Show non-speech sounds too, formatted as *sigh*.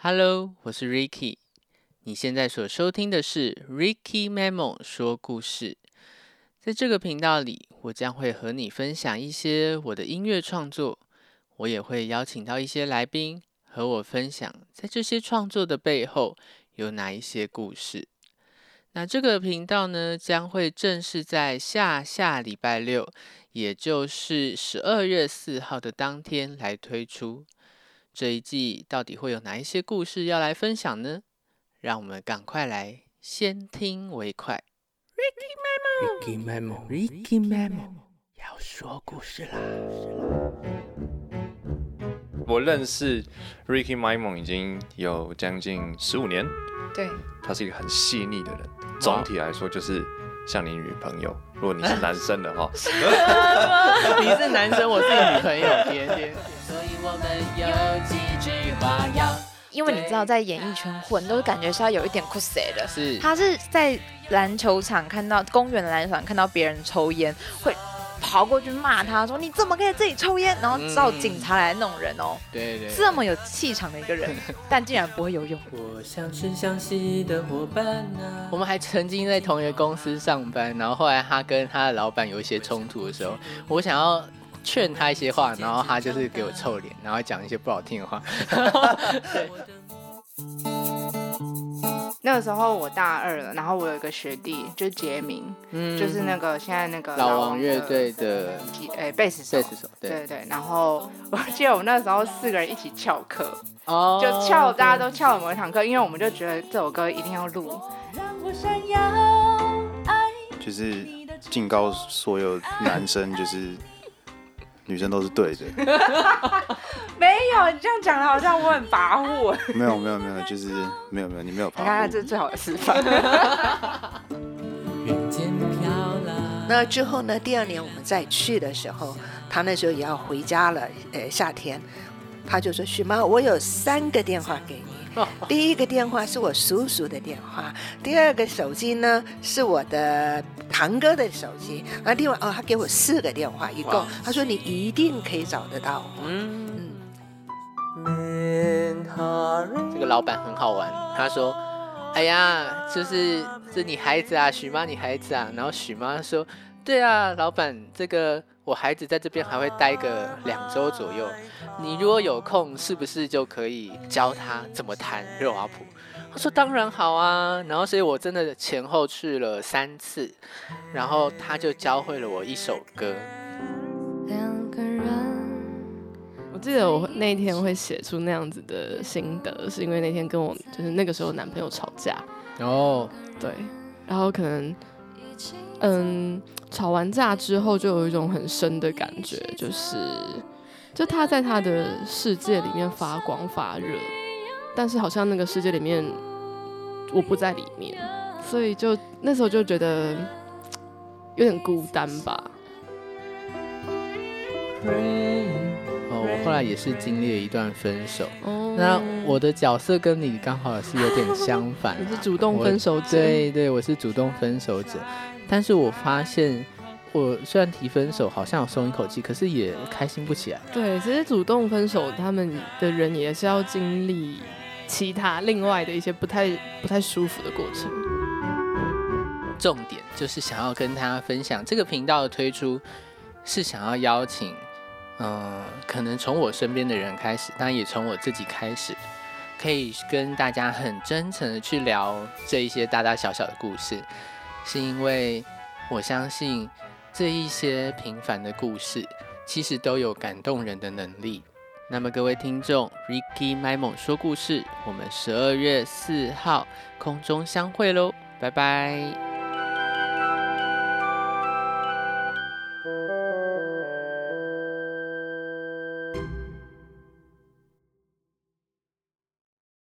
Hello，我是 Ricky。你现在所收听的是 Ricky Memo 说故事。在这个频道里，我将会和你分享一些我的音乐创作，我也会邀请到一些来宾和我分享，在这些创作的背后有哪一些故事。那这个频道呢，将会正式在下下礼拜六，也就是十二月四号的当天来推出。这一季到底会有哪一些故事要来分享呢？让我们赶快来先听为快。Ricky Memo，Ricky Memo，要说故事啦！我认识 Ricky Memo 已经有将近十五年，对，他是一个很细腻的人。总体来说，就是像你女朋友。如果你是男生的话 *laughs* *laughs* 你是男生，我是女朋友，*laughs* 爹爹。我们有几句话要。因为你知道，在演艺圈混，都是感觉是要有一点酷色的。是，他是在篮球场看到公园的篮球场看到别人抽烟，会跑过去骂他说：“你怎么可以自己抽烟？”然后找警察来弄人哦。对对。这么有气场的一个人，*laughs* 但竟然不会游泳。我像是相惜的伙伴啊。我们还曾经在同一个公司上班，然后后来他跟他的老板有一些冲突的时候，我想要。劝他一些话，然后他就是给我臭脸，然后讲一些不好听的话。*laughs* 对。那个时候我大二了，然后我有一个学弟，就是杰明，嗯，就是那个现在那个老王乐队的诶贝斯手，贝斯手，对对对。然后我记得我们那时候四个人一起翘课，哦，就翘，大家都翘了某一堂课，因为我们就觉得这首歌一定要录。就是警告所有男生，就是。女生都是对的，*laughs* 没有你这样讲的，好像我很跋扈。没有没有没有，就是没有没有，你没有跋扈。你看，这是最好的示范。那之后呢？第二年我们再去的时候，他那时候也要回家了。呃，夏天，他就说：“许妈，我有三个电话给你。” *laughs* 第一个电话是我叔叔的电话，第二个手机呢是我的堂哥的手机，啊，另外哦，他给我四个电话，一共，他说你一定可以找得到。嗯嗯。这个老板很好玩，他说：“哎呀，就是这你孩子啊，许妈你孩子啊。”然后许妈说：“对啊，老板，这个我孩子在这边还会待个两周左右。”你如果有空，是不是就可以教他怎么弹热瓦普？他说当然好啊。然后，所以我真的前后去了三次，然后他就教会了我一首歌。我记得我那天会写出那样子的心得，是因为那天跟我就是那个时候男朋友吵架。哦，对，然后可能嗯，吵完架之后就有一种很深的感觉，就是。就他在他的世界里面发光发热，但是好像那个世界里面我不在里面，所以就那时候就觉得有点孤单吧。哦，我后来也是经历了一段分手，那我的角色跟你刚好是有点相反，*laughs* 你是主动分手者，对对，我是主动分手者，但是我发现。我虽然提分手，好像有松一口气，可是也开心不起来。对，其实主动分手，他们的人也是要经历其他另外的一些不太不太舒服的过程。重点就是想要跟大家分享，这个频道的推出是想要邀请，嗯，可能从我身边的人开始，当然也从我自己开始，可以跟大家很真诚的去聊这一些大大小小的故事，是因为我相信。这一些平凡的故事，其实都有感动人的能力。那么各位听众，Ricky Memo 说故事，我们十二月四号空中相会喽，拜拜。